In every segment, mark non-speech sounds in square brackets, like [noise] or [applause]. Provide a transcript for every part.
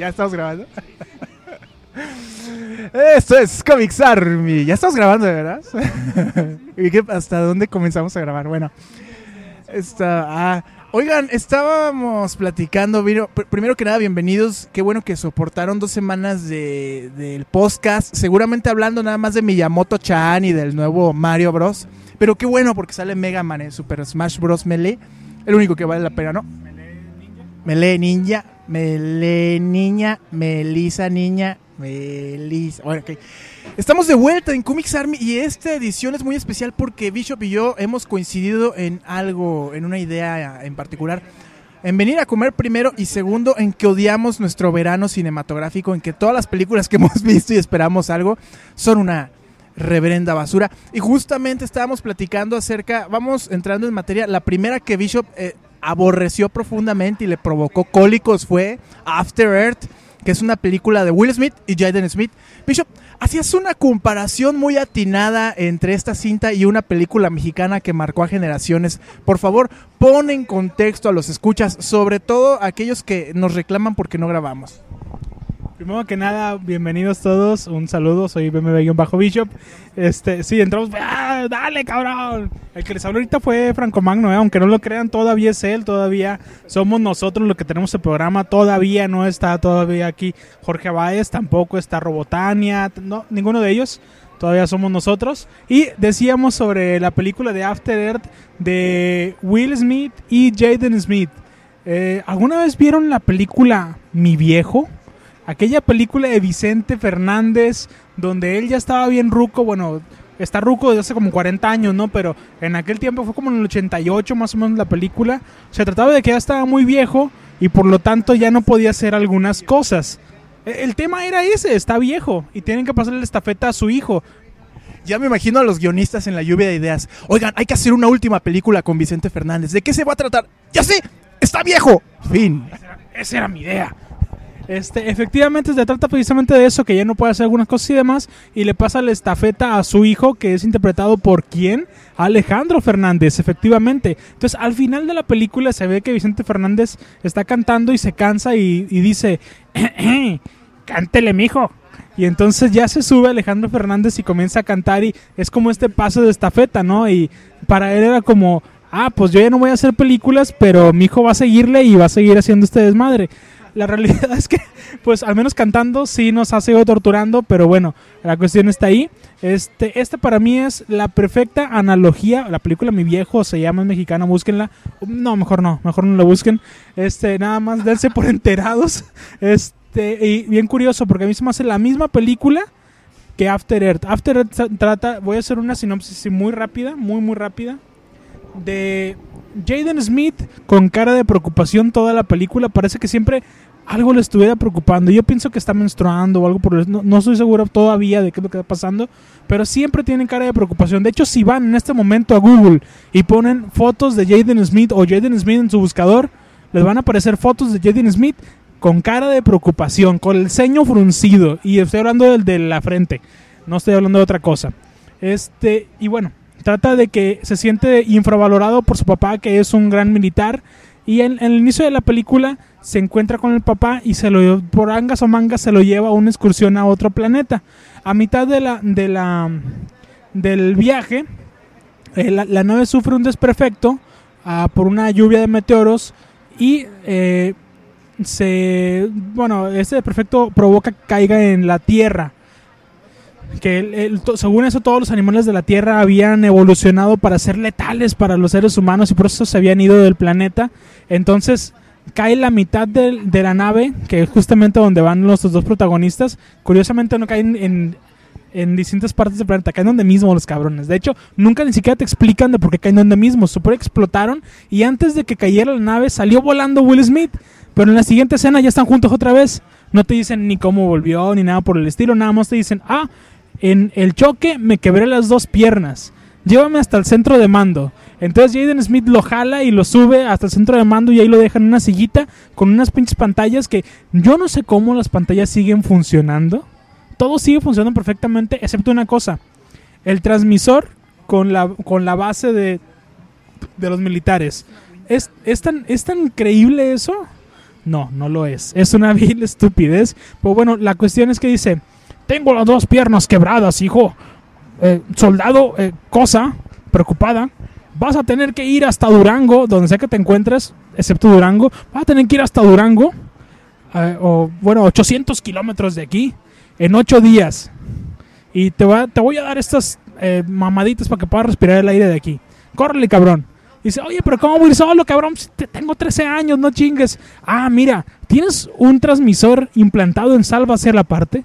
Ya estamos grabando. [laughs] Esto es Comics Army. Ya estamos grabando, de verdad. [laughs] ¿Y qué- hasta dónde comenzamos a grabar? Bueno, está. ah, oigan, estábamos platicando. primero que nada, bienvenidos. Qué bueno que soportaron dos semanas de, del podcast. Seguramente hablando nada más de Miyamoto Chan y del nuevo Mario Bros. Pero qué bueno porque sale Mega Man en Super Smash Bros. Melee. El único que vale la pena, ¿no? Melee Ninja, Melee Niña, Melisa Niña, Melisa. Bueno, ok. Estamos de vuelta en Comics Army y esta edición es muy especial porque Bishop y yo hemos coincidido en algo, en una idea en particular. En venir a comer primero y segundo en que odiamos nuestro verano cinematográfico, en que todas las películas que [laughs] hemos visto y esperamos algo son una reverenda basura. Y justamente estábamos platicando acerca, vamos entrando en materia, la primera que Bishop eh, aborreció profundamente y le provocó cólicos fue After Earth, que es una película de Will Smith y Jaden Smith. Bishop, hacías una comparación muy atinada entre esta cinta y una película mexicana que marcó a generaciones. Por favor, pon en contexto a los escuchas, sobre todo aquellos que nos reclaman porque no grabamos. Primero que nada, bienvenidos todos. Un saludo, soy BMB-Bishop. Este, sí, entramos. ¡Ah, ¡Dale, cabrón! El que les habló ahorita fue Franco Magno, ¿eh? aunque no lo crean, todavía es él, todavía somos nosotros los que tenemos el programa. Todavía no está todavía aquí Jorge Báez, tampoco está Robotania, no, ninguno de ellos. Todavía somos nosotros. Y decíamos sobre la película de After Earth de Will Smith y Jaden Smith. Eh, ¿Alguna vez vieron la película Mi Viejo? Aquella película de Vicente Fernández, donde él ya estaba bien ruco, bueno, está ruco desde hace como 40 años, ¿no? Pero en aquel tiempo fue como en el 88 más o menos la película. Se trataba de que ya estaba muy viejo y por lo tanto ya no podía hacer algunas cosas. E- El tema era ese, está viejo y tienen que pasarle la estafeta a su hijo. Ya me imagino a los guionistas en la lluvia de ideas. Oigan, hay que hacer una última película con Vicente Fernández. ¿De qué se va a tratar? Ya sé, está viejo. Fin. Esa era mi idea. Este, efectivamente se trata precisamente de eso, que ya no puede hacer algunas cosas y demás, y le pasa la estafeta a su hijo, que es interpretado por quién? Alejandro Fernández, efectivamente. Entonces, al final de la película se ve que Vicente Fernández está cantando y se cansa y, y dice, cántele, mijo. Y entonces ya se sube Alejandro Fernández y comienza a cantar y es como este paso de estafeta, ¿no? Y para él era como, ah, pues yo ya no voy a hacer películas, pero mi hijo va a seguirle y va a seguir haciendo este desmadre. La realidad [laughs] es que, pues al menos cantando sí nos ha seguido torturando, pero bueno, la cuestión está ahí. Este, esta para mí es la perfecta analogía. La película Mi Viejo se llama es mexicana, búsquenla. No, mejor no, mejor no la busquen. Este, nada más dense por [laughs] enterados. Este, y bien curioso, porque a mí se me hace la misma película que After Earth. After Earth trata, voy a hacer una sinopsis muy rápida, muy, muy rápida, de Jaden Smith con cara de preocupación toda la película. Parece que siempre algo le estuviera preocupando. Yo pienso que está menstruando o algo por el no, no estoy seguro todavía de qué es lo que está pasando, pero siempre tienen cara de preocupación. De hecho, si van en este momento a Google y ponen fotos de Jaden Smith o Jaden Smith en su buscador, les van a aparecer fotos de Jaden Smith con cara de preocupación, con el ceño fruncido. Y estoy hablando del de la frente, no estoy hablando de otra cosa. Este, y bueno, trata de que se siente infravalorado por su papá, que es un gran militar. Y en, en el inicio de la película se encuentra con el papá y se lo por angas o mangas se lo lleva a una excursión a otro planeta. A mitad de la, de la del viaje, eh, la, nave sufre un desperfecto ah, por una lluvia de meteoros y eh, se bueno este desperfecto provoca que caiga en la Tierra que según eso todos los animales de la Tierra habían evolucionado para ser letales para los seres humanos y por eso se habían ido del planeta. Entonces cae la mitad del- de, la nave, que es justamente donde van los dos protagonistas. Curiosamente no caen en... en distintas partes del planeta. Caen donde mismo los cabrones. De hecho, nunca ni siquiera te explican de por qué caen donde mismo. Super explotaron y antes de que cayera la nave salió volando Will Smith. Pero en la siguiente escena ya están juntos otra vez. No te dicen ni cómo volvió ni nada por el estilo. Nada más te dicen, ah, en el choque me quebré las dos piernas. Llévame hasta el centro de mando. Entonces Jaden Smith lo jala y lo sube hasta el centro de mando y ahí lo dejan en una sillita con unas pinches pantallas que yo no sé cómo las pantallas siguen funcionando. Todo sigue funcionando perfectamente excepto una cosa. El transmisor con la, con la base de, de los militares. ¿Es, es, tan, ¿Es tan increíble eso? No, no lo es. Es una [laughs] vil estupidez. Pero bueno, la cuestión es que dice, tengo las dos piernas quebradas, hijo. Eh, soldado, eh, cosa, preocupada. Vas a tener que ir hasta Durango, donde sea que te encuentres, excepto Durango. Vas a tener que ir hasta Durango, eh, o bueno, 800 kilómetros de aquí, en 8 días. Y te, va, te voy a dar estas eh, mamaditas para que puedas respirar el aire de aquí. Córrele, cabrón. Dice, oye, pero ¿cómo voy a ir solo, cabrón? Te- tengo 13 años, no chingues. Ah, mira, tienes un transmisor implantado en salva hacia la parte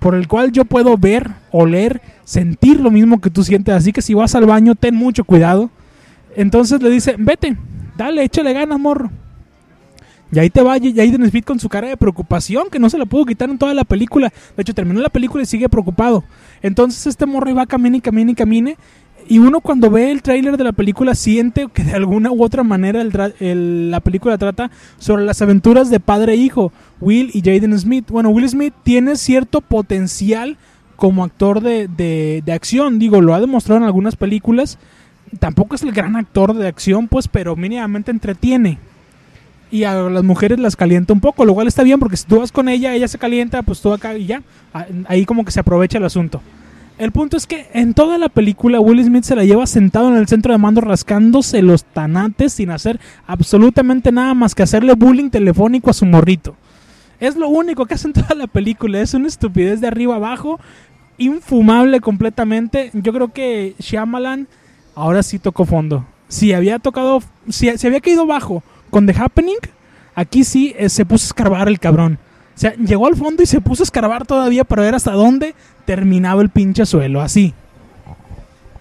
por el cual yo puedo ver, oler, sentir lo mismo que tú sientes. Así que si vas al baño, ten mucho cuidado. Entonces le dice, vete, dale, échale ganas, morro. Y ahí te va Jaden Smith con su cara de preocupación, que no se la pudo quitar en toda la película. De hecho, terminó la película y sigue preocupado. Entonces este morro va camine y camine y camine. Y uno cuando ve el tráiler de la película siente que de alguna u otra manera el la película trata sobre las aventuras de padre e hijo, Will y Jaden Smith. Bueno, Will Smith tiene cierto potencial como actor de, de- de acción, digo, lo ha demostrado en algunas películas. Tampoco es el gran actor de acción, pues, pero mínimamente entretiene. Y a las mujeres las calienta un poco, lo cual está bien porque si tú vas con ella, ella se calienta, pues tú acá y ya. Ah, Ahí como que se aprovecha el asunto. El punto es que en toda la película Will Smith se la lleva sentado en el centro de mando rascándose los tanates sin hacer absolutamente nada más que hacerle bullying telefónico a su morrito. Es lo único que hace en toda la película. Es una estupidez de arriba abajo, infumable completamente. Yo creo que Shyamalan ahora sí tocó fondo. Si había tocado, si, si había caído bajo con The Happening, aquí sí eh, se puso a escarbar el cabrón. O sea, llegó al fondo y se puso a escarbar todavía para ver hasta dónde terminaba el pinche suelo, así.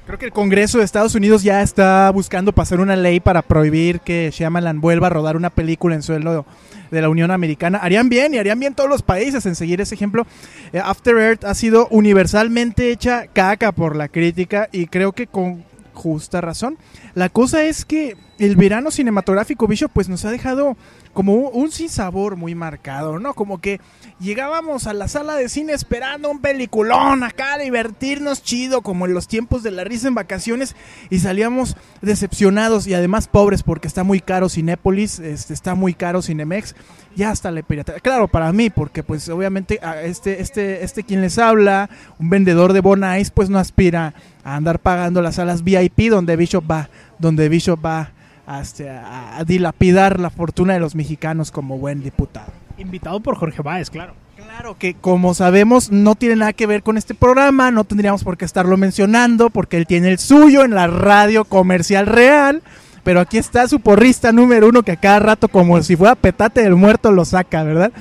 Creo que el Congreso de Estados Unidos ya está buscando pasar una ley para prohibir que Shyamalan vuelva a rodar una película en suelo de la Unión Americana. Harían bien y harían bien todos los países en seguir ese ejemplo. Eh, After Earth ha sido universalmente hecha caca por la crítica y creo que con justa razón. La cosa es que el verano cinematográfico Bishop pues nos ha dejado como un, sinsabor muy marcado, ¿no? Como que llegábamos a la sala de cine esperando un peliculón acá, divertirnos chido, como en los tiempos de la risa en vacaciones, y salíamos decepcionados y además pobres porque está muy caro Cinépolis, este, está muy caro Cinemex, ya hasta la pirata. Claro, para mí, porque pues obviamente este, este, este quien les habla, un vendedor de Bonais, pues no aspira a andar pagando las salas VIP donde Bishop va, donde Bishop va a, este, a dilapidar la fortuna de los mexicanos como buen diputado. Invitado por Jorge Báez, claro. Claro que como sabemos no tiene nada que ver con este programa, no tendríamos por qué estarlo mencionando porque él tiene el suyo en la radio comercial real, pero aquí está su porrista número uno que a cada rato como si fuera petate del muerto lo saca, ¿verdad?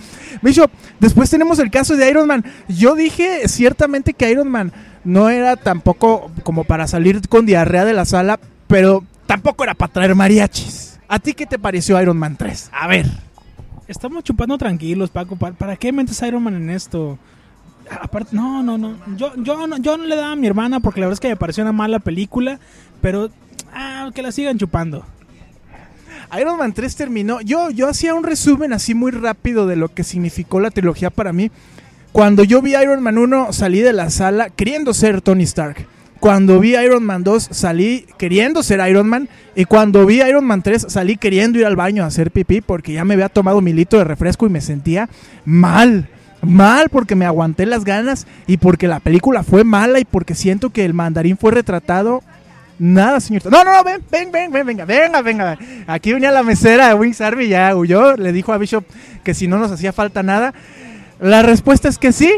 Bishop, después tenemos el caso de Iron Man. Yo dije ciertamente que Iron Man no era tampoco como para salir con diarrea de la sala, pero tampoco era para traer mariachis. ¿A ti qué te pareció Iron Man 3? A ver. Estamos chupando tranquilos, Paco. ¿Para, qué metes Iron Man en esto? Aparte, no, no, no. Yo, yo, no. yo no le daba a mi hermana porque la verdad es que me pareció una mala película. Pero ah, que la sigan chupando. Iron Man 3 terminó. Yo, yo hacía un resumen así muy rápido de lo que significó la trilogía para mí. Cuando yo vi Iron Man 1 salí de la sala queriendo ser Tony Stark. Cuando vi Iron Man 2 salí queriendo ser Iron Man. Y cuando vi Iron Man 3 salí queriendo ir al baño a hacer pipí porque ya me había tomado mi litro de refresco y me sentía mal. Mal porque me aguanté las ganas y porque la película fue mala y porque siento que el mandarín fue retratado Nada, señorita. No, no, no, ven, ven, ven, ven, venga, venga, venga. Aquí venía la mesera de Wings Army, ya huyó. Le dijo a Bishop que si no nos hacía falta nada. La respuesta es que sí.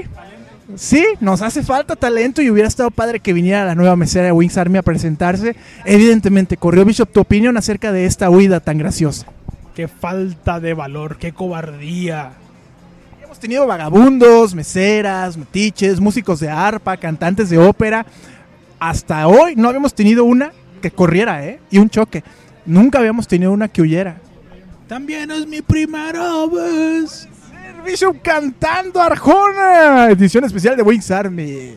Sí, nos hace falta talento y hubiera estado padre que viniera la nueva mesera de Wings Army a presentarse. Evidentemente, corrió Bishop tu opinión acerca de esta huida tan graciosa. Qué falta de valor, qué cobardía. Hemos tenido vagabundos, meseras, metiches, músicos de arpa, cantantes de ópera. Hasta hoy no habíamos tenido una que corriera, ¿eh? Y un choque. Nunca habíamos tenido una que huyera. También es mi primera vez. Servicio cantando Arjona. Edición especial de Wings Army.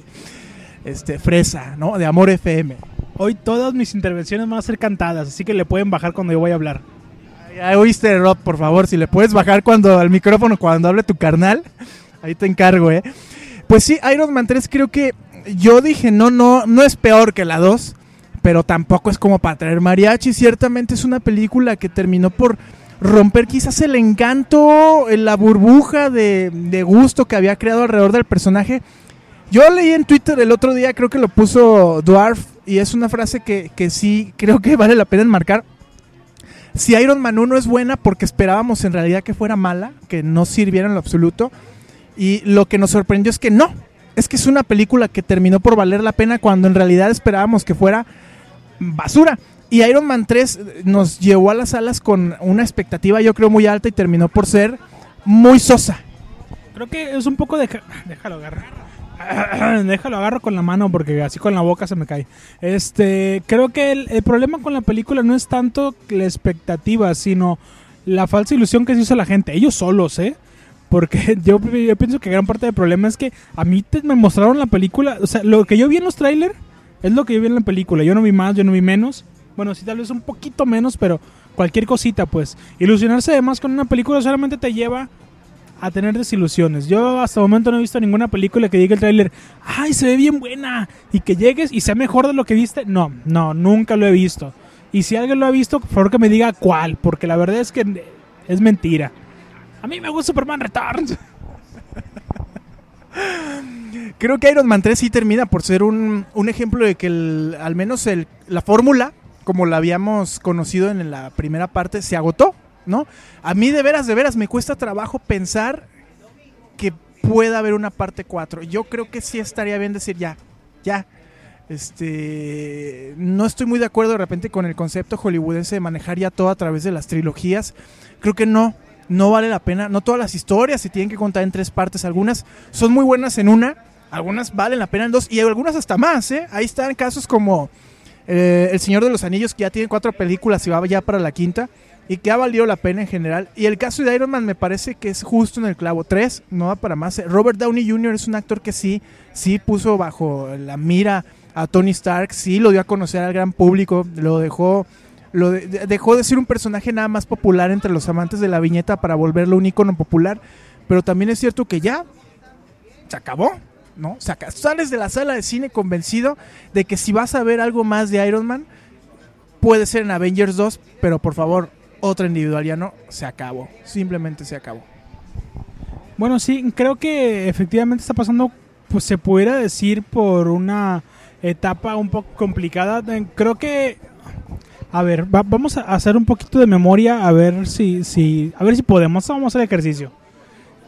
Este, fresa, ¿no? De Amor FM. Hoy todas mis intervenciones van a ser cantadas, así que le pueden bajar cuando yo voy a hablar. Ya oíste, Rob, por favor, si le puedes bajar cuando al micrófono cuando hable tu carnal. Ahí te encargo, ¿eh? Pues sí, Iron Man 3 creo que yo dije, no, no, no es peor que la 2, pero tampoco es como para traer mariachi. Ciertamente es una película que terminó por romper quizás el encanto, la burbuja de, gusto que había creado alrededor del personaje. Yo leí en Twitter el otro día, creo que lo puso Dwarf, y es una frase que, que sí creo que vale la pena enmarcar. Si Iron Man 1 es buena porque esperábamos en realidad que fuera mala, que no sirviera en lo absoluto, y lo que nos sorprendió es que no, es que es una película que terminó por valer la pena cuando en realidad esperábamos que fuera basura. Y Iron Man 3 nos llevó a las salas con una expectativa yo creo muy alta y terminó por ser muy sosa. Creo que es un poco de... [laughs] Déjalo agarrar. [clears throat] Déjalo agarro con la mano porque así con la boca se me cae. Este, creo que el, el, problema con la película no es tanto la expectativa, sino la falsa ilusión que se hizo la gente. Ellos solos, ¿eh? Porque [laughs] yo, yo pienso que gran parte del problema es que a mí te, me mostraron la película. O sea, lo que yo vi en los trailers es lo que yo vi en la película. Yo no vi más, yo no vi menos. Bueno, sí, tal vez un poquito menos, pero cualquier cosita, pues. Ilusionarse además con una película solamente te lleva a tener desilusiones. Yo hasta el momento no he visto ninguna película que diga el tráiler, ay, se ve bien buena, y que llegues y sea mejor de lo que viste. No, no, nunca lo he visto. Y si alguien lo ha visto, por favor que me diga cuál, porque la verdad es que es mentira. A mí me gusta Superman Returns. Creo que Iron Man 3 sí termina por ser un, un ejemplo de que el, al menos el, la fórmula, como la habíamos conocido en la primera parte, se agotó. ¿no? A mí de veras, de veras, me cuesta trabajo pensar que pueda haber una parte 4. Yo creo que sí estaría bien decir ya, ya. Este, no estoy muy de acuerdo de repente con el concepto hollywoodense de manejar ya todo a través de las trilogías. Creo que no, no vale la pena. No todas las historias se tienen que contar en tres partes. Algunas son muy buenas en una, algunas valen la pena en dos y algunas hasta más. ¿eh? Ahí están casos como eh, El Señor de los Anillos, que ya tiene cuatro películas y va ya para la quinta y que ha valido la pena en general. Y el caso de Iron Man me parece que es justo en el clavo. Tres, no va para más. Robert Downey Jr. es un actor que sí, sí puso bajo la mira a Tony Stark, sí lo dio a conocer al gran público, lo dejó, lo de, dejó de ser un personaje nada más popular entre los amantes de la viñeta para volverlo un ícono popular. Pero también es cierto que ya se acabó. ¿No? Sales de la sala de cine convencido de que si vas a ver algo más de Iron Man, puede ser en Avengers 2, pero por favor, otra individual ya no, se acabó, simplemente se acabó. Bueno, sí, creo que efectivamente está pasando, pues se pudiera decir por una etapa un poco complicada. Creo que, a ver, va, vamos a hacer un poquito de memoria a ver si, si, a ver si podemos, vamos a hacer ejercicio.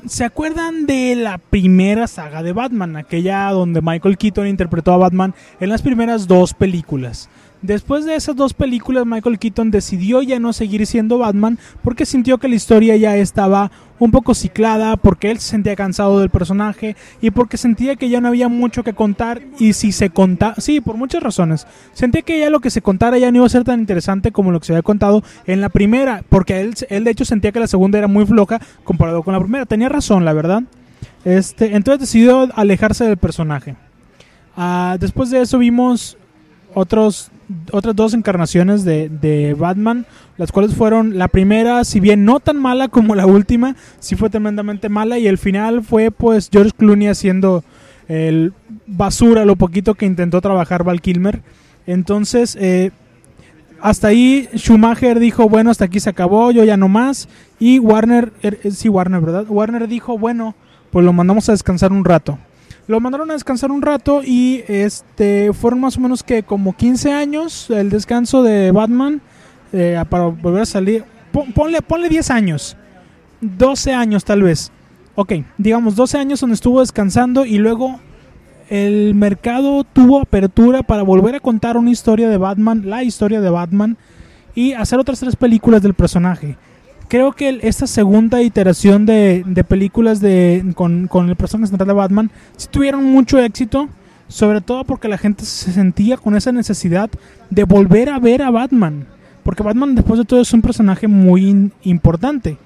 ¿Se acuerdan de la primera saga de Batman? Aquella donde Michael Keaton interpretó a Batman en las primeras dos películas. Después de esas dos películas, Michael Keaton decidió ya no seguir siendo Batman porque sintió que la historia ya estaba un poco ciclada, porque él se sentía cansado del personaje y porque sentía que ya no había mucho que contar y si se contaba, sí, por muchas razones, sentía que ya lo que se contara ya no iba a ser tan interesante como lo que se había contado en la primera, porque él, él de hecho sentía que la segunda era muy floja comparado con la primera, tenía razón, la verdad. Este, entonces decidió alejarse del personaje. Uh, después de eso vimos otros otras dos encarnaciones de, de, Batman, las cuales fueron la primera, si bien no tan mala como la última, sí fue tremendamente mala y el final fue pues George Clooney haciendo el basura lo poquito que intentó trabajar Val Kilmer. Entonces, eh, hasta ahí Schumacher dijo, bueno, hasta aquí se acabó, yo ya no más. Y Warner, er, sí, Warner, ¿verdad? Warner dijo, bueno, pues lo mandamos a descansar un rato. Lo mandaron a descansar un rato y este fueron más o menos que como 15 años el descanso de Batman eh, para volver a salir. ponle, ponle 10 años. 12 años tal vez. Ok, digamos 12 años donde estuvo descansando y luego el mercado tuvo apertura para volver a contar una historia de Batman, la historia de Batman y hacer otras tres películas del personaje. Creo que esta segunda iteración de, de películas de, con, el personaje central de Batman sí tuvieron mucho éxito, sobre todo porque la gente se sentía con esa necesidad de volver a ver a Batman. Porque Batman después de todo es un personaje muy importante.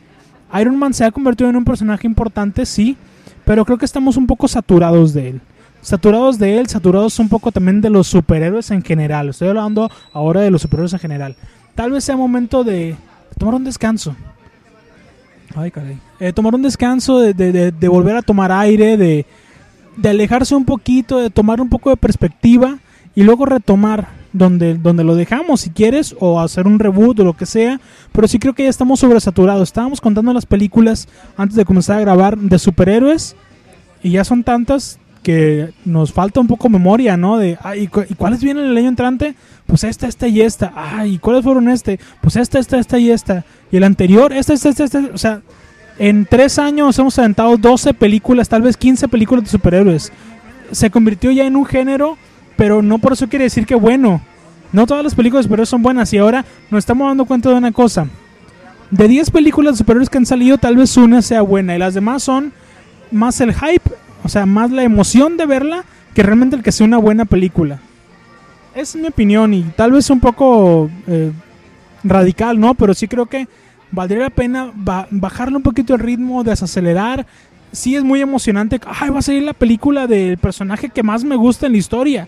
Iron Man se ha convertido en un personaje importante, sí, pero creo que estamos un poco saturados de él. Saturados de él, saturados un poco también de los superhéroes en general. Estoy hablando ahora de los superhéroes en general. Tal vez sea momento de tomar un descanso. Ay, caray. Eh, tomar un descanso, de, de- de- de volver a tomar aire, de, de alejarse un poquito, de tomar un poco de perspectiva y luego retomar donde, donde lo dejamos, si quieres, o hacer un reboot o lo que sea. Pero sí creo que ya estamos sobresaturados. Estábamos contando las películas antes de comenzar a grabar de superhéroes y ya son tantas que nos falta un poco memoria, ¿no? De, ay, ¿y, cu- y cuáles vienen el año entrante? Pues esta, esta y esta. Ay, ¿y cuáles fueron este? Pues esta, esta, esta y esta. Y el anterior, esta, esta, esta, esta. O sea, en tres años hemos aventado 12 películas, tal vez 15 películas de superhéroes. Se convirtió ya en un género, pero no por eso quiere decir que bueno. No todas las películas de superhéroes son buenas y ahora nos estamos dando cuenta de una cosa. De 10 películas de superhéroes que han salido, tal vez una sea buena y las demás son más el hype, o sea, más la emoción de verla que realmente el que sea una buena película. Es mi opinión y tal vez un poco eh, radical, ¿no? Pero sí creo que valdría la pena ba- bajarle un poquito el ritmo, desacelerar. Sí es muy emocionante. Ay, va a salir la película del personaje que más me gusta en la historia.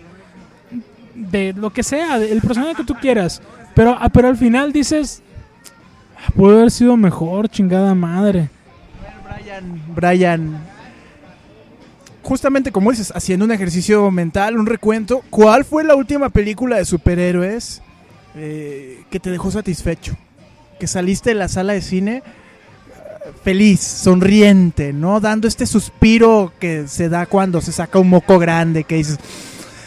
De lo que sea, el personaje que tú quieras. Pero, ah, pero al final dices, "Ah, pudo haber sido mejor, chingada madre. Brian, Brian, justamente como dices, haciendo un ejercicio mental, un recuento, ¿cuál fue la última película de superhéroes eh, que te dejó satisfecho? Que saliste de la sala de cine eh, feliz, sonriente, ¿no? Dando este suspiro que se da cuando se saca un moco grande, que dices,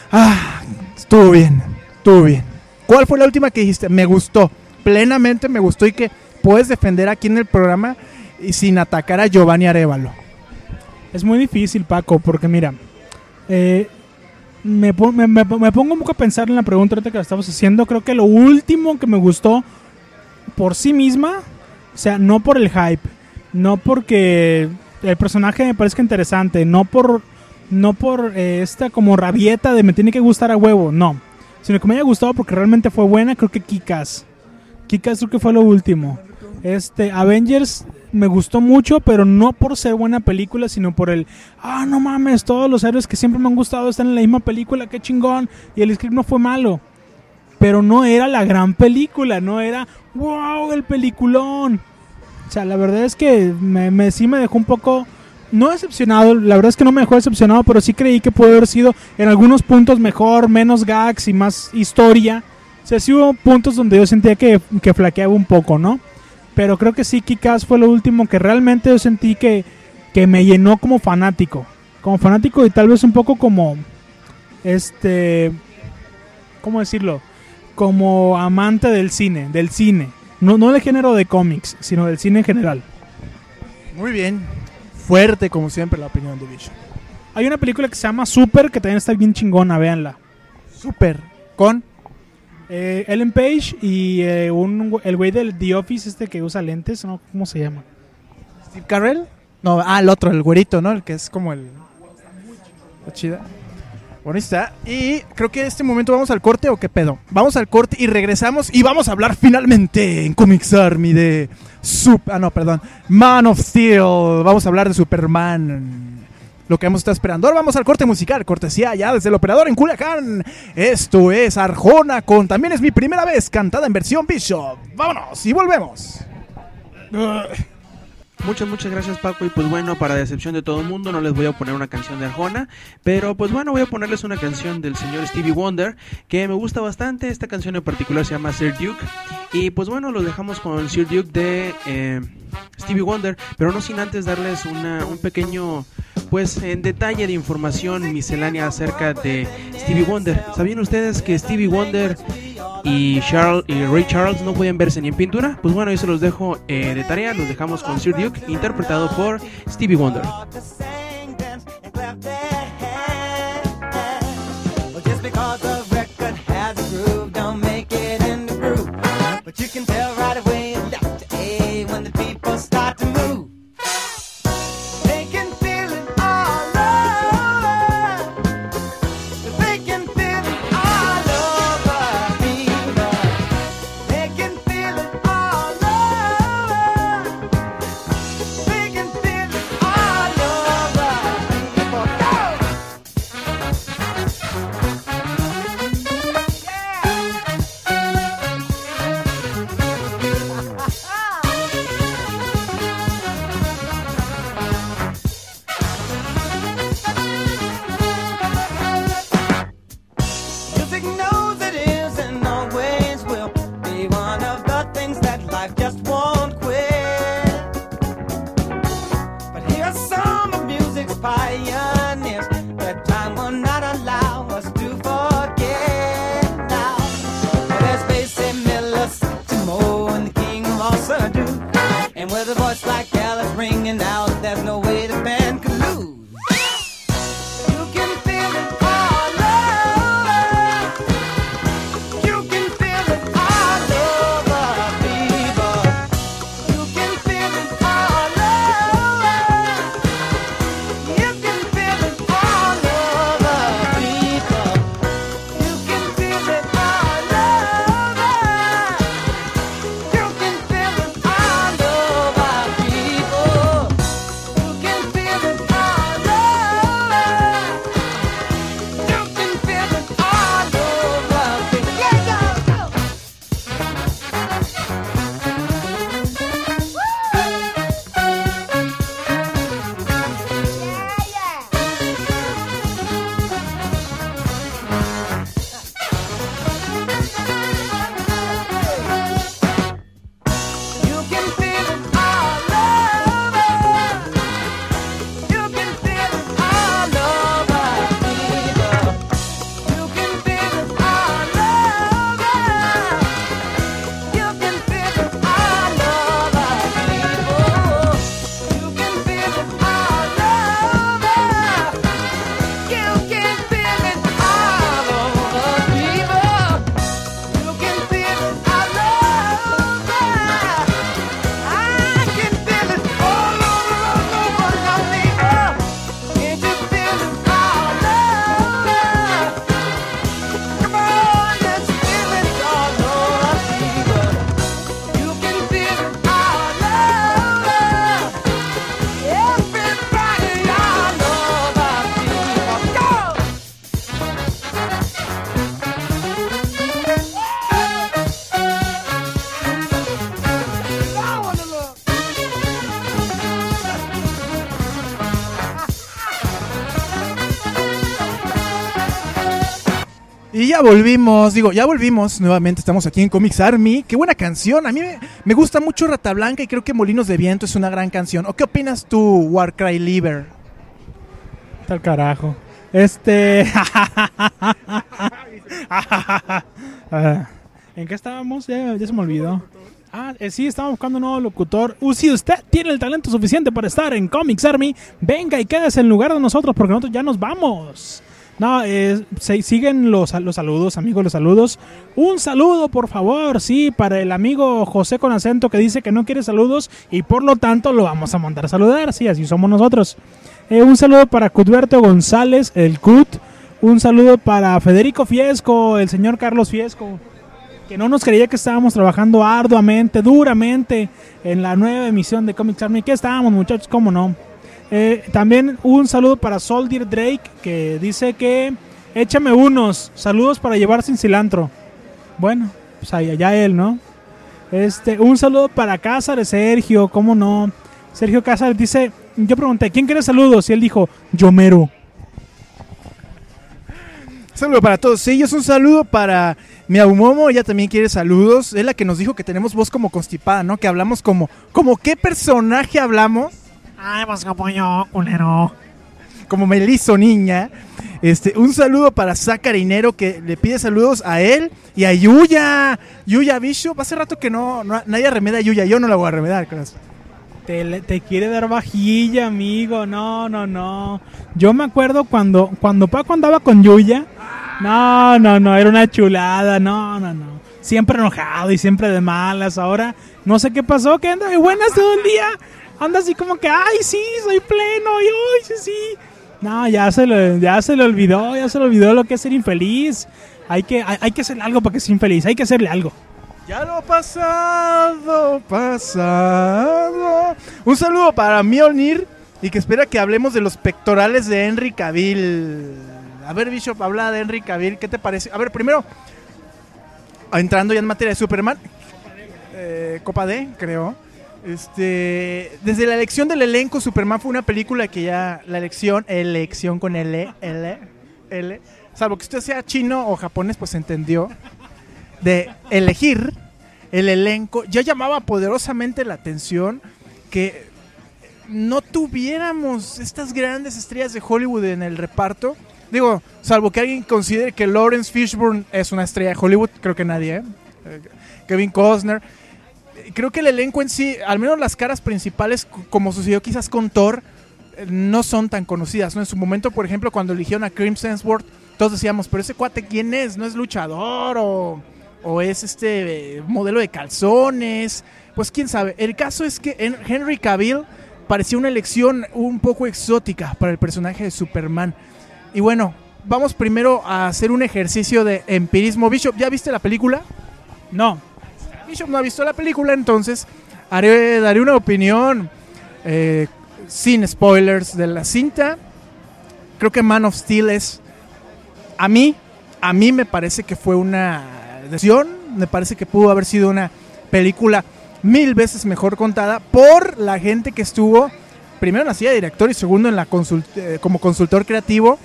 ah, estuvo bien, estuvo bien. ¿Cuál fue la última que dijiste? Me gustó, plenamente me gustó y que puedes defender aquí en el programa y sin atacar a Giovanni Arevalo. Es muy difícil, Paco, porque mira, eh, me, me- pongo un poco a pensar en la pregunta que la estamos haciendo. Creo que lo último que me gustó por sí misma, o sea, no por el hype, no porque el personaje me parezca interesante, no por, no por eh, esta como rabieta de me tiene que gustar a huevo, no, sino que me haya gustado porque realmente fue buena. Creo que Kikas, Kikas creo que fue lo último. Este, Avengers me gustó mucho, pero no por ser buena película, sino por el, ah, no mames, todos los héroes que siempre me han gustado están en la misma película, qué chingón, y el script no fue malo. Pero no era la gran película, no era, wow, el peliculón. O sea, la verdad es que me, sí me dejó un poco, no decepcionado, la verdad es que no me dejó decepcionado, pero sí creí que pudo haber sido en algunos puntos mejor, menos gags y más historia. O sea, sí hubo puntos donde yo sentía que, que flaqueaba un poco, ¿no? Pero creo que sí, Kikas fue lo último que realmente yo sentí que, que me llenó como fanático. Como fanático y tal vez un poco como. Este. ¿Cómo decirlo? Como amante del cine, del cine. No, no del género de cómics, sino del cine en general. Muy bien. Fuerte, como siempre, la opinión de Vision. Hay una película que se llama Super que también está bien chingona, véanla. Súper. Con. Eh, Ellen Page y eh, un, el güey del The Office, este que usa lentes, ¿no? ¿Cómo se llama? Steve Carell. No, ah, el otro, el güerito, ¿no? El que es como el. Está chida. Bueno, está. Y creo que en este momento vamos al corte o qué pedo. Vamos al corte y regresamos y vamos a hablar finalmente en Comics Army de. Sup ah, no, perdón. Man of Steel. Vamos a hablar de Superman. Lo que hemos estado esperando. Ahora vamos al corte musical. Cortesía ya desde el operador en Culiacán. Esto es Arjona con también es mi primera vez cantada en versión Bishop. Vámonos y volvemos. [laughs] Muchas, muchas gracias Paco y pues bueno, para decepción de todo el mundo no les voy a poner una canción de Arjona, pero pues bueno, voy a ponerles una canción del señor Stevie Wonder que me gusta bastante, esta canción en particular se llama Sir Duke y pues bueno, los dejamos con Sir Duke de eh, Stevie Wonder, pero no sin antes darles una, un pequeño pues en detalle de información miscelánea acerca de Stevie Wonder. ¿Sabían ustedes que Stevie Wonder y Charles y Ray Charles no pueden verse ni en pintura? Pues bueno, se los dejo eh, de tarea, los dejamos con Sir Duke, interpretado por Stevie Wonder. But you can tell right away ya volvimos, digo, ya volvimos nuevamente, estamos aquí en Comics Army. Qué buena canción, a mí me, me gusta mucho Rata Blanca y creo que Molinos de Viento es una gran canción. ¿O qué opinas tú, Warcry Liver? Tal carajo. Este. [laughs] Ah, ¿En qué estábamos? Ya, ya se me olvidó. Ah, eh, sí, estamos buscando un nuevo locutor. Uh, si usted tiene el talento suficiente para estar en Comics Army, venga y quédese en lugar de nosotros porque nosotros ya nos vamos. No, eh, siguen los, los saludos, amigos, los saludos. Un saludo, por favor, sí, para el amigo José con acento que dice que no quiere saludos y por lo tanto lo vamos a mandar a saludar. Sí, así somos nosotros. Eh, un saludo para Cudberto González, el Cut. Un saludo para Federico Fiesco, el señor Carlos Fiesco, que no nos creía que estábamos trabajando arduamente, duramente en la nueva emisión de Comics Army. ¿Qué estábamos, muchachos? ¿Cómo no? Eh, también un saludo para Soldier Drake, que dice que échame unos saludos para llevar sin cilantro. Bueno, pues allá, allá él, ¿no? Este, un saludo para Cázares, Sergio, ¿cómo no? Sergio Cázares dice, yo pregunté, ¿quién quiere saludos? Y él dijo, yo mero. Saludo para todos ellos, un saludo para Miaumomo, ella también quiere saludos. Es la que nos dijo que tenemos voz como constipada, ¿no? Que hablamos como, como qué personaje hablamos. Ay, pues como yo, culero. como me le hizo niña. Este, un saludo para Zacarinero que le pide saludos a él y a Yuya. Yuya Bishop. Hace rato que no, no- nadie remedia a Yuya. Yo no la voy a remediar, corazón. Te, te quiere dar vajilla, amigo. No, no, no. Yo me acuerdo cuando, cuando Paco andaba con Yuya. No, no, no, era una chulada. No, no, no. Siempre enojado y siempre de malas. Ahora, no sé qué pasó, que anda de buenas todo el día. Anda así como que, ay, sí, soy pleno. Y, ay, sí, sí. No, ya se, lo, ya se le olvidó, ya se le olvidó lo que es ser infeliz. Hay que, hay, que hacerle algo para que infeliz. Hay que hacerle algo. Ya lo pasado, pasado. Un saludo para Mjolnir y que espera que hablemos de los pectorales de Henry Cavill. A ver, Bishop, habla de Henry Cavill. ¿Qué te parece? A ver, primero, entrando ya en materia de Superman, eh, Copa D, creo. Este, desde la elección del elenco, Superman fue una película que ya la elección, elección con L, L, L, salvo que usted sea chino o japonés, pues entendió de elegir el elenco, ya llamaba poderosamente la atención que no tuviéramos estas grandes estrellas de Hollywood en el reparto. Digo, salvo que alguien considere que Lawrence Fishburne es una estrella de Hollywood, creo que nadie, ¿eh? Eh, Kevin Costner. Creo que el elenco en sí, al menos las caras principales, como sucedió quizás con Thor, eh, no son tan conocidas. ¿no? En su momento, por ejemplo, cuando eligieron a Crim Hemsworth, todos decíamos, pero ese cuate, ¿quién es? ¿No es luchador o, o es este eh, modelo de calzones? Pues quién sabe. El caso es que en- Henry Cavill parecía una elección un poco exótica para el personaje de Superman. Y bueno, vamos primero a hacer un ejercicio de empirismo. Bishop, ¿ya viste la película? No, Bishop no ha visto la película, entonces haré, daré una opinión eh, sin spoilers de la cinta. Creo que Man of Steel es, a mí, a mí me parece que fue una decisión, me parece que pudo haber sido una película mil veces mejor contada por la gente que estuvo, primero en la silla de director y segundo en la consult- eh, como consultor creativo.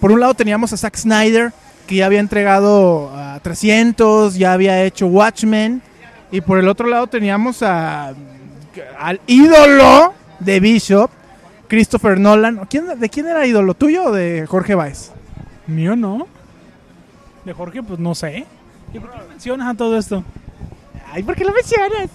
Por un lado teníamos a Zack Snyder, que ya había entregado a 300, ya había hecho Watchmen. Y por el otro lado teníamos a, al ídolo de Bishop, Christopher Nolan. ¿Quién, ¿De quién era ídolo? ¿Tuyo o de Jorge Baez? mío no. De Jorge, pues no sé. ¿Y por qué mencionas a todo esto? Ay, ¿por qué lo mencionas?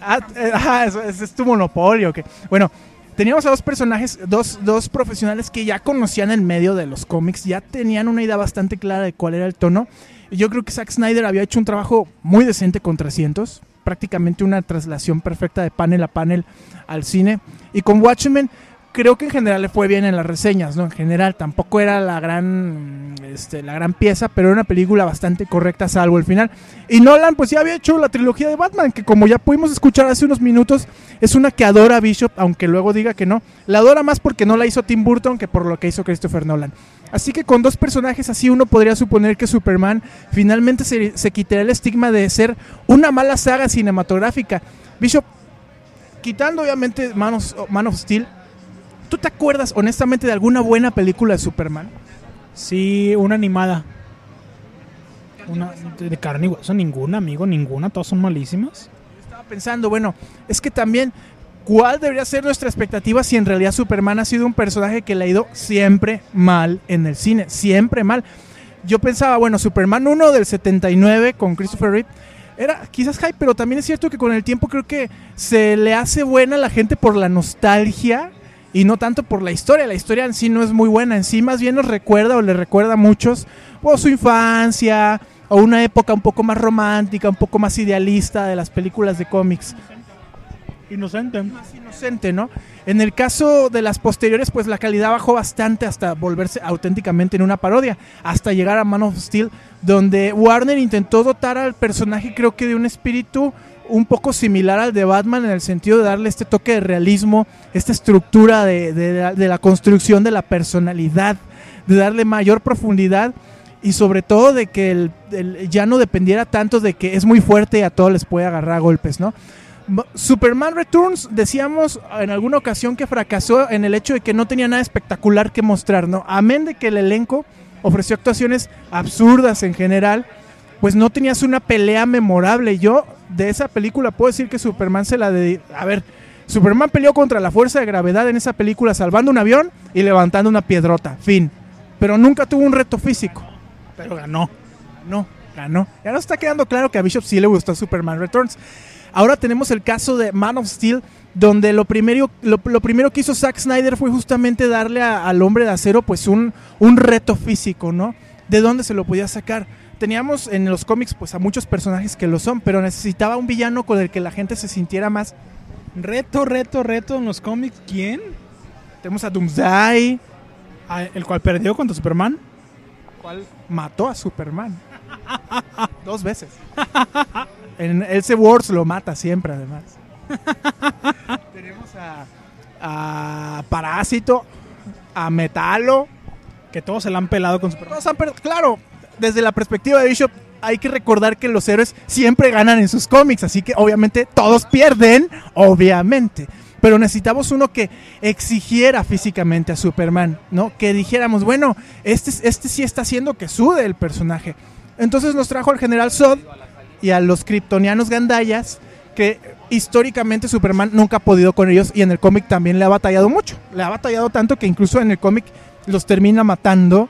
Ah, eh, eso- es tu monopolio. que Bueno, teníamos a dos personajes, dos, dos profesionales que ya conocían el medio de los cómics, ya tenían una idea bastante clara de cuál era el tono. Yo creo que Zack Snyder había hecho un trabajo muy decente con 300, prácticamente una traslación perfecta de panel a panel al cine. Y con Watchmen, creo que en general le fue bien en las reseñas, ¿no? En general, tampoco era la gran, este, la gran pieza, pero era una película bastante correcta, salvo el final. Y Nolan, pues ya había hecho la trilogía de Batman, que como ya pudimos escuchar hace unos minutos, es una que adora a Bishop, aunque luego diga que no. La adora más porque no la hizo Tim Burton que por lo que hizo Christopher Nolan. Así que con dos personajes así uno podría suponer que Superman finalmente se, se quitará el estigma de ser una mala saga cinematográfica. Bishop, quitando obviamente Man of, Man of Steel, ¿tú te acuerdas honestamente de alguna buena película de Superman? Sí, una animada. Una, de carne y hueso, ninguna, amigo, ninguna. Todas son malísimas. Estaba pensando, bueno, es que también, ¿cuál debería ser nuestra expectativa si en realidad Superman ha sido un personaje que le ha ido siempre mal en el cine? Siempre mal. Yo pensaba, bueno, Superman 1 del 79 con Christopher Reeve era quizás hype, pero también es cierto que con el tiempo creo que se le hace buena a la gente por la nostalgia y no tanto por la historia. La historia en sí no es muy buena, en sí más bien nos recuerda o le recuerda a muchos o su infancia o una época un poco más romántica, un poco más idealista de las películas de cómics. Inocente. Más inocente, ¿no? En el caso de las posteriores, pues la calidad bajó bastante hasta volverse auténticamente en una parodia, hasta llegar a Man of Steel, donde Warner intentó dotar al personaje, creo que de un espíritu un poco similar al de Batman en el sentido de darle este toque de realismo, esta estructura de, la construcción de la personalidad, de darle mayor profundidad y sobre todo de que el- ya no dependiera tanto de que es muy fuerte y a todos les puede agarrar a golpes, ¿no? Superman Returns decíamos en alguna ocasión que fracasó en el hecho de que no tenía nada espectacular que mostrar, ¿no? Amén de que el elenco ofreció actuaciones absurdas en general, pues no tenías una pelea memorable. Yo de esa película puedo decir que Superman se la de a ver, Superman peleó contra la fuerza de gravedad en esa película salvando un avión y levantando una piedrota, fin. Pero nunca tuvo un reto físico. Pero ganó. No, ganó. Ya nos está quedando claro que a Bishop sí le gustó Superman Returns. Ahora tenemos el caso de Man of Steel, donde lo primero, lo, lo primero que hizo Zack Snyder fue justamente darle a- al hombre de acero pues un, un reto físico, ¿no? ¿De dónde se lo podía sacar? Teníamos en los cómics pues a muchos personajes que lo son, pero necesitaba un villano con el que la gente se sintiera más. Reto, reto, reto en los cómics. ¿Quién? Tenemos a Doomsday, el cual perdió contra Superman. cual mató a Superman. [laughs] Dos veces. [laughs] En ese Wars lo mata siempre, además. [laughs] Tenemos a, a Parásito, a Metalo. Que todos se la han pelado con Superman. Todos han per- claro, desde la perspectiva de Bishop, hay que recordar que los héroes siempre ganan en sus cómics, así que obviamente todos pierden, obviamente. Pero necesitamos uno que exigiera físicamente a Superman, ¿no? Que dijéramos, bueno, este, este sí está haciendo que sude el personaje. Entonces nos trajo al general Zod y a los kryptonianos gandayas, que históricamente Superman nunca ha podido con ellos y en el cómic también le ha batallado mucho. Le ha batallado tanto que incluso en el cómic los termina matando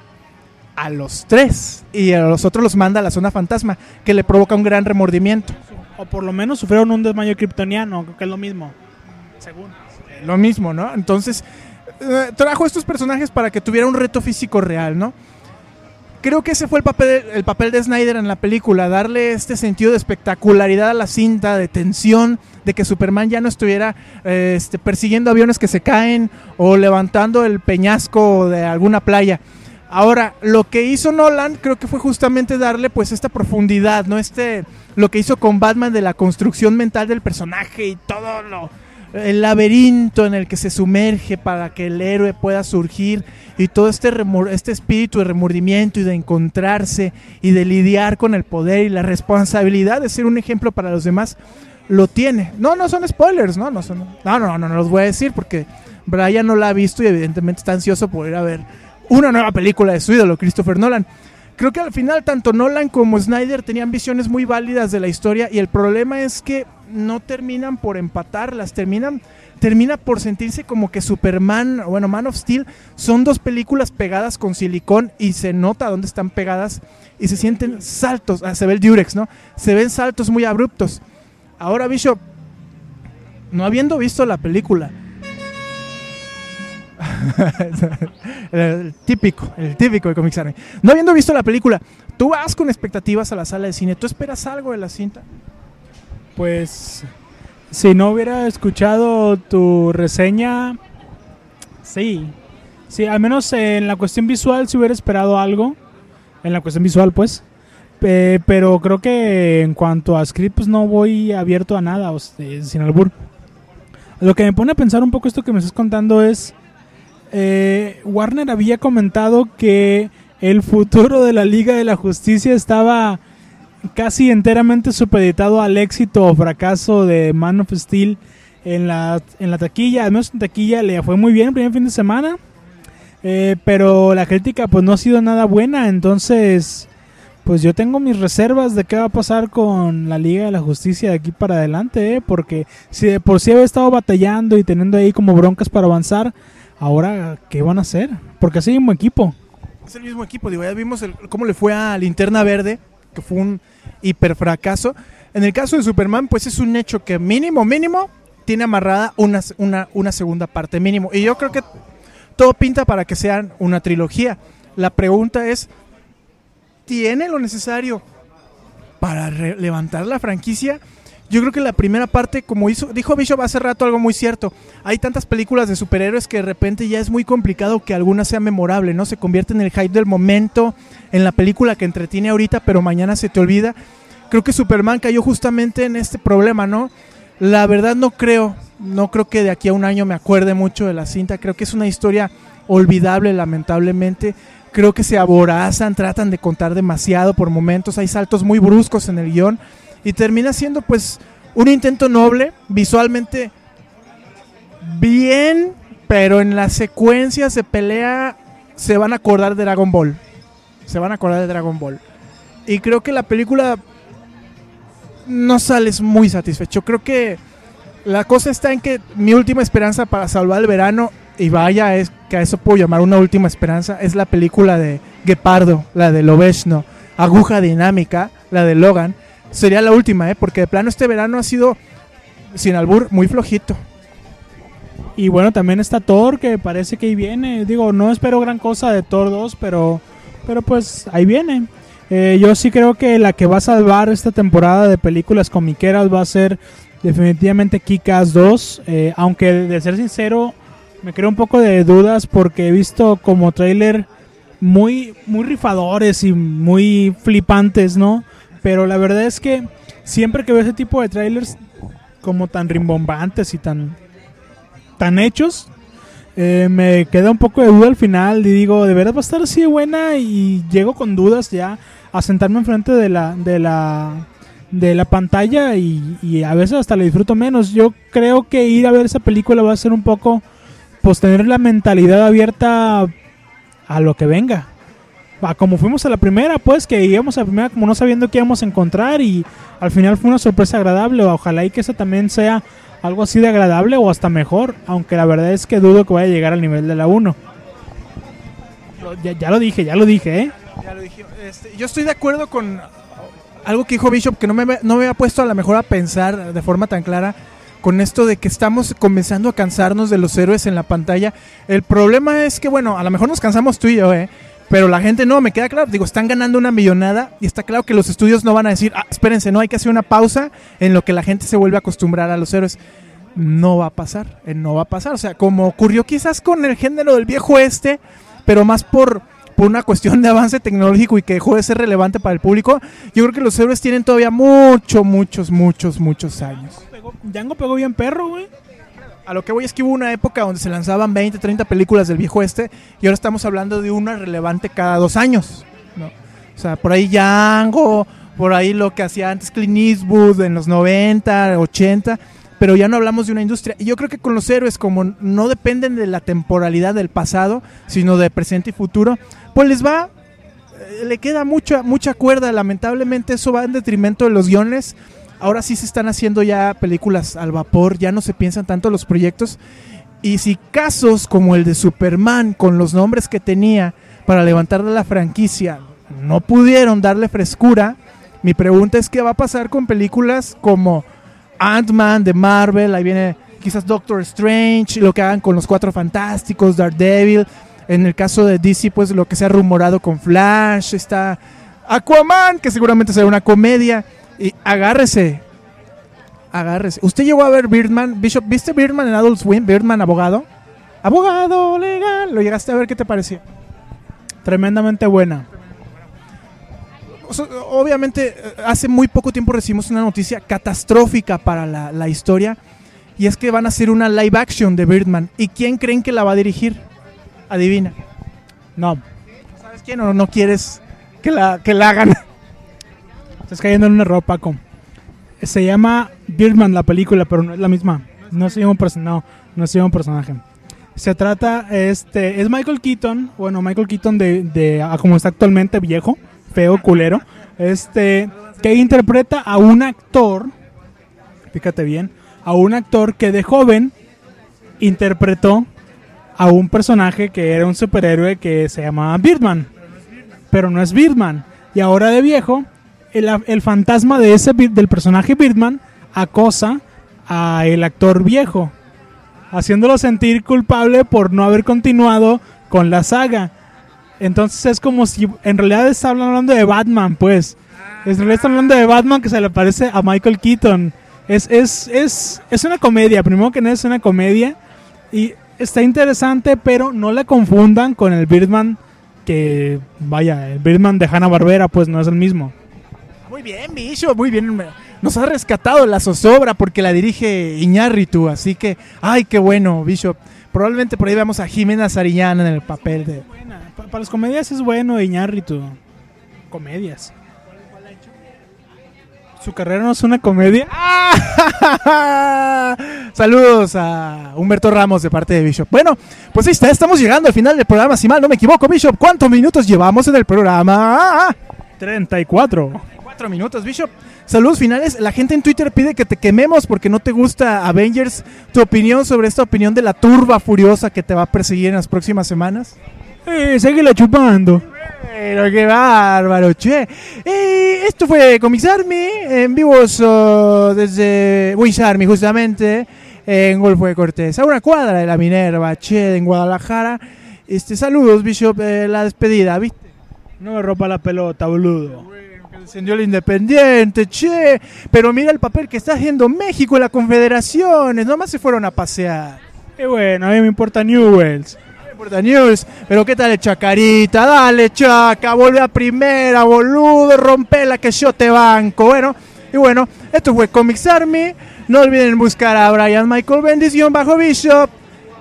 a los tres y a los otros los manda a la zona fantasma, que le provoca un gran remordimiento. O por lo menos sufrieron un desmayo kryptoniano, que es lo mismo. Según. Lo mismo, ¿no? Entonces, eh, trajo estos personajes para que tuviera un reto físico real, ¿no? Creo que ese fue el papel, el papel de Snyder en la película, darle este sentido de espectacularidad a la cinta, de tensión, de que Superman ya no estuviera eh, este, persiguiendo aviones que se caen o levantando el peñasco de alguna playa. Ahora, lo que hizo Nolan creo que fue justamente darle pues esta profundidad, ¿no? Este, lo que hizo con Batman de la construcción mental del personaje y todo lo, el laberinto en el que se sumerge para que el héroe pueda surgir y todo este, este espíritu de remordimiento y de encontrarse y de lidiar con el poder y la responsabilidad de ser un ejemplo para los demás, lo tiene. No, no son spoilers, no, no son. No, no, no, no los voy a decir porque Brian no la ha visto y evidentemente está ansioso por ir a ver una nueva película de su ídolo, Christopher Nolan. Creo que al final tanto Nolan como Snyder tenían visiones muy válidas de la historia y el problema es que no terminan por empatarlas, terminan termina por sentirse como que Superman, bueno, Man of Steel son dos películas pegadas con silicón y se nota dónde están pegadas y se sienten saltos, ah, se ve el Durex, ¿no? Se ven saltos muy abruptos. Ahora Bishop, no habiendo visto la película, [laughs] el típico, el típico de Comics Army. No habiendo visto la película, tú vas con expectativas a la sala de cine, ¿tú esperas algo de la cinta? Pues si no hubiera escuchado tu reseña, sí. Sí, al menos en la cuestión visual si hubiera esperado algo. En la cuestión visual, pues. Pe- pero creo que en cuanto a script, pues no voy abierto a nada, o sea, sin albur. Lo que me pone a pensar un poco esto que me estás contando es... eh, Warner había comentado que el futuro de la Liga de la Justicia estaba casi enteramente supeditado al éxito o fracaso de Man of Steel en la, en la taquilla. En taquilla le fue muy bien el primer fin de semana. Eh, pero la crítica pues no ha sido nada buena. Entonces, pues yo tengo mis reservas de qué va a pasar con la Liga de la Justicia de aquí para adelante, ¿eh? porque si de por sí había estado batallando y teniendo ahí como broncas para avanzar, ahora ¿qué van a hacer? Porque así mismo equipo. Es el mismo equipo, digo, ya vimos el- cómo le fue a Linterna Verde, que fue un hiper fracaso. En el caso de Superman, pues es un hecho que mínimo, mínimo, tiene amarrada una, una, una segunda parte mínimo. Y yo creo que todo pinta para que sean una trilogía. La pregunta es, ¿tiene lo necesario para levantar la franquicia? Yo creo que la primera parte, como hizo, dijo Bishop hace rato algo muy cierto, hay tantas películas de superhéroes que de repente ya es muy complicado que alguna sea memorable, ¿no? Se convierte en el hype del momento, en la película que entretiene ahorita, pero mañana se te olvida. Creo que Superman cayó justamente en este problema, ¿no? La verdad no creo, no creo que de aquí a un año me acuerde mucho de la cinta, creo que es una historia olvidable lamentablemente. Creo que se aborazan, tratan de contar demasiado por momentos, hay saltos muy bruscos en el guion y termina siendo pues un intento noble, visualmente bien, pero en las secuencias de pelea se van a acordar de Dragon Ball. Se van a acordar de Dragon Ball. Y creo que la película no sales muy satisfecho. Creo que la cosa está en que mi última esperanza para salvar el verano, y vaya, es que a eso puedo llamar una última esperanza, es la película de Gepardo, la de Lobezno, Aguja Dinámica, la de Logan. Sería la última, ¿eh? porque de plano este verano ha sido, sin albur, muy flojito. Y bueno, también está Thor, que parece que ahí viene. Digo, no espero gran cosa de Thor 2, pero, pero pues ahí viene. Eh, yo sí creo que la que va a salvar esta temporada de películas comiqueras va a ser definitivamente Kick-Ass 2. eh, aunque de ser sincero, me creo un poco de dudas porque he visto como trailer muy, muy rifadores y muy flipantes, ¿no? Pero la verdad es que siempre que veo ese tipo de trailers como tan rimbombantes y tan tan hechos, eh, me queda un poco de duda al final y digo, ¿de verdad va a estar así de buena? Y llego con dudas ya a sentarme enfrente de la, de la, de la pantalla y, a veces hasta le disfruto menos. Yo creo que ir a ver esa película va a ser un poco, pues tener la mentalidad abierta a lo que venga. Como fuimos a la primera, pues que íbamos a la primera como no sabiendo qué íbamos a encontrar y al final fue una sorpresa agradable. Ojalá y que esa también sea algo así de agradable o hasta mejor, aunque la verdad es que dudo que vaya a llegar al nivel de la 1. Lo- Ya, ya lo dije, ya lo dije, ¿eh? Ya lo dije. Este, yo estoy de acuerdo con algo que dijo Bishop, que no me, no me había puesto a lo mejor a pensar de forma tan clara con esto de que estamos comenzando a cansarnos de los héroes en la pantalla. El problema es que, bueno, a lo mejor nos cansamos tú y yo, ¿eh? Pero la gente no, me queda claro. Digo, están ganando una millonada y está claro que los estudios no van a decir, ah, espérense, no, hay que hacer una pausa en lo que la gente se vuelve a acostumbrar a los héroes. No va a pasar, eh, no va a pasar. O sea, como ocurrió quizás con el género del viejo este, pero más por, por una cuestión de avance tecnológico y que dejó de ser relevante para el público, yo creo que los héroes tienen todavía muchos, muchos, muchos, muchos años. Pegó- Django pegó bien perro, güey. A lo que voy es que hubo una época donde se lanzaban 20, 30 películas del viejo este y ahora estamos hablando de una relevante cada dos años. ¿no? O sea, por ahí Django, por ahí lo que hacía antes Clint Eastwood en los 90, 80, pero ya no hablamos de una industria. Y yo creo que con los héroes, como no dependen de la temporalidad del pasado, sino de presente y futuro, pues les va, eh, le queda mucha, mucha cuerda. Lamentablemente eso va en detrimento de los guiones. Ahora sí se están haciendo ya películas al vapor, ya no se piensan tanto los proyectos. Y si casos como el de Superman, con los nombres que tenía para levantar la franquicia, no pudieron darle frescura, mi pregunta es qué va a pasar con películas como Ant-Man de Marvel, ahí viene quizás Doctor Strange, lo que hagan con los Cuatro Fantásticos, Daredevil. En el caso de DC, pues lo que se ha rumorado con Flash, está Aquaman, que seguramente será una comedia. Y agárrese, agárrese. ¿Usted llegó a ver Birdman? Bishop, ¿viste Birdman en Adult Swim? Birdman, abogado. Abogado legal. ¿Lo llegaste a ver? ¿Qué te pareció? Tremendamente buena. Obviamente, hace muy poco tiempo recibimos una noticia catastrófica para la, la historia. Y es que van a hacer una live action de Birdman. ¿Y quién creen que la va a dirigir? Adivina. No, ¿Sabes quién o no quieres que la, que la hagan? Estás cayendo en un error, Paco. Se llama Birdman la película, pero no es la misma. No llama un person- no, no se un personaje. Se trata, este, es Michael Keaton, bueno, Michael Keaton de, de a como está actualmente viejo, feo, culero, Este, que interpreta a un actor, fíjate bien, a un actor que de joven interpretó a un personaje que era un superhéroe que se llamaba Birdman. Pero no es Birdman. Y ahora de viejo, el, el fantasma de ese, del personaje Birdman acosa a el actor viejo, haciéndolo sentir culpable por no haber continuado con la saga. Entonces es como si en realidad está hablando de Batman, pues. En realidad está hablando de Batman que se le parece a Michael Keaton. Es, es, es, es una comedia, primero que nada es una comedia. Y está interesante, pero no la confundan con el Birdman que, vaya, el Birdman de Hanna Barbera, pues no es el mismo. Muy bien, Bishop, muy bien. Nos ha rescatado la zozobra porque la dirige Iñárritu, así que, ay, qué bueno, Bishop. Probablemente por ahí vemos a Jimena Sarillana en el papel de... Buena. Pa- para las comedias es bueno Iñárritu. Comedias. ¿Su carrera no es una comedia? [laughs] Saludos a Humberto Ramos de parte de Bishop. Bueno, pues ahí está, estamos llegando al final del programa, si mal no me equivoco, Bishop. ¿Cuántos minutos llevamos en el programa? 34. Cuatro minutos, Bishop. Saludos finales. La gente en Twitter pide que te quememos porque no te gusta Avengers. ¿Tu opinión sobre esta opinión de la turba furiosa que te va a perseguir en las próximas semanas? Eh, síguela chupando. Pero qué bárbaro, che. Y esto fue Comics Army en vivos oh, desde Wish Army, justamente, en Golfo de Cortés, a una cuadra de la Minerva, che, en Guadalajara. Este, saludos, Bishop, eh, la despedida, ¿viste? No me rompa la pelota, boludo. Que descendió el Independiente, che. Pero mira el papel que está haciendo México en la Confederaciones, nomás se fueron a pasear. Y bueno, a mí me importa Newells. No importa News, pero qué tal el Chacarita, dale Chaca, vuelve a primera, boludo, rompela que yo te banco. Bueno, y bueno, esto fue Comics Army. No olviden buscar a Brian Michael Bendición bajo Bishop,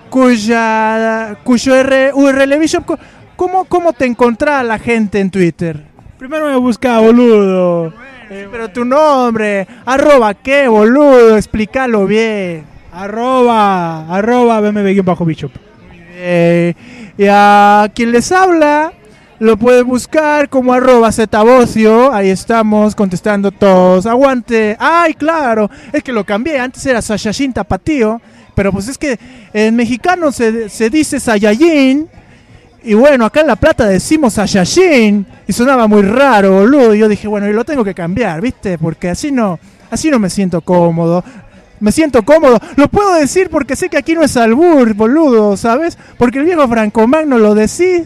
cuya cuyo R- URL Bishop. ¿Cómo, ¿Cómo te encontrá la gente en Twitter? Primero me busca, boludo. Pero tu nombre, arroba qué, boludo, explícalo bien. Arroba, arroba BMB bajo Bishop. Eh, y a quien les habla lo puede buscar como arroba zebocio. Ahí estamos contestando todos. Aguante. Ay, claro. Es que lo cambié. Antes era Sayajin Tapatío. Pero pues es que en mexicano se, se dice Sayayin. Y bueno, acá en La Plata decimos Sayajin. Y sonaba muy raro, boludo. Y yo dije, bueno, y lo tengo que cambiar, ¿viste? Porque así no, así no me siento cómodo. Me siento cómodo. Lo puedo decir porque sé que aquí no es albur, boludo, ¿sabes? Porque el viejo Franco Magno lo decís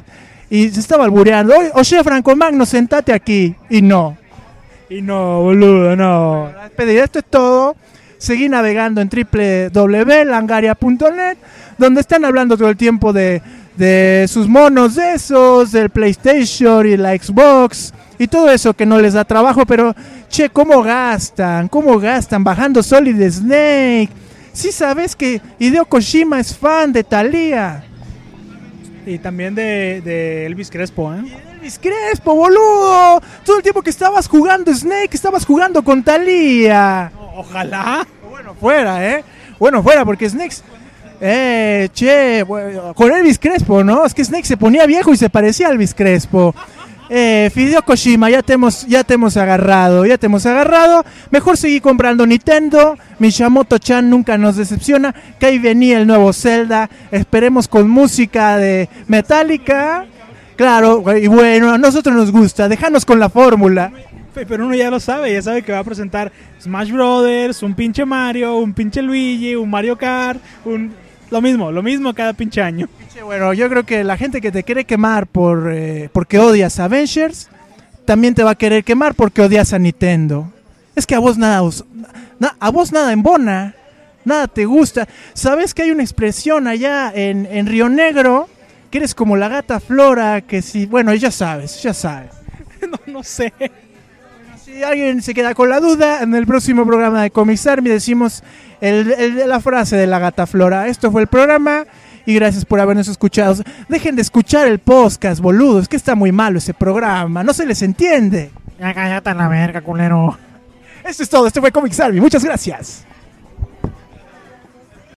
y se estaba albureando. Oye, Franco Magno, sentate aquí. Y no. Y no, boludo, no. Esto es todo. Seguí navegando en www.langaria.net, donde están hablando todo el tiempo de, de sus monos de esos, del PlayStation y la Xbox y todo eso que no les da trabajo, pero che, ¿cómo gastan? ¿Cómo gastan bajando Solid Snake? Sí sabes que Hideo Kojima es fan de Thalía. Y también de, de Elvis Crespo, ¿eh? Elvis Crespo, boludo. Todo el tiempo que estabas jugando Snake, estabas jugando con Thalía. Ojalá. Bueno, fuera, ¿eh? Bueno, fuera, porque Snake. Eh, che, con Elvis Crespo, ¿no? Es que Snake se ponía viejo y se parecía a Elvis Crespo. Eh, Fideo Kojima, ya te, hemos, ya te agarrado, ya te hemos agarrado. Mejor seguir comprando Nintendo. Miyamoto-chan nunca nos decepciona. Que ahí venía el nuevo Zelda. Esperemos con música de Metallica. Claro, y bueno, a nosotros nos gusta. Déjanos con la fórmula. Pe- Pero uno ya lo sabe, ya sabe que va a presentar Smash Brothers, un pinche Mario, un pinche Luigi, un Mario Kart, un... Lo mismo, lo mismo cada pinche año. Bueno, yo creo que la gente que te quiere quemar por eh, porque odias a Avengers, también te va a querer quemar porque odias a Nintendo. Es que a vos nada, na- a vos nada embona, nada te gusta. ¿Sabes que hay una expresión allá en, en Río Negro? Que eres como la gata Flora, que si, bueno, ya sabes, ya sabes. [laughs] no, no sé. Si alguien se queda con la duda, en el próximo programa de Comics Army decimos el- el- la frase de la gata Flora. Esto fue el programa y gracias por habernos escuchado. Dejen de escuchar el podcast, boludo. Es que está muy malo ese programa. No se les entiende. Ya cállate a la verga, culero. Esto es todo. Esto fue Comics Army. Muchas gracias.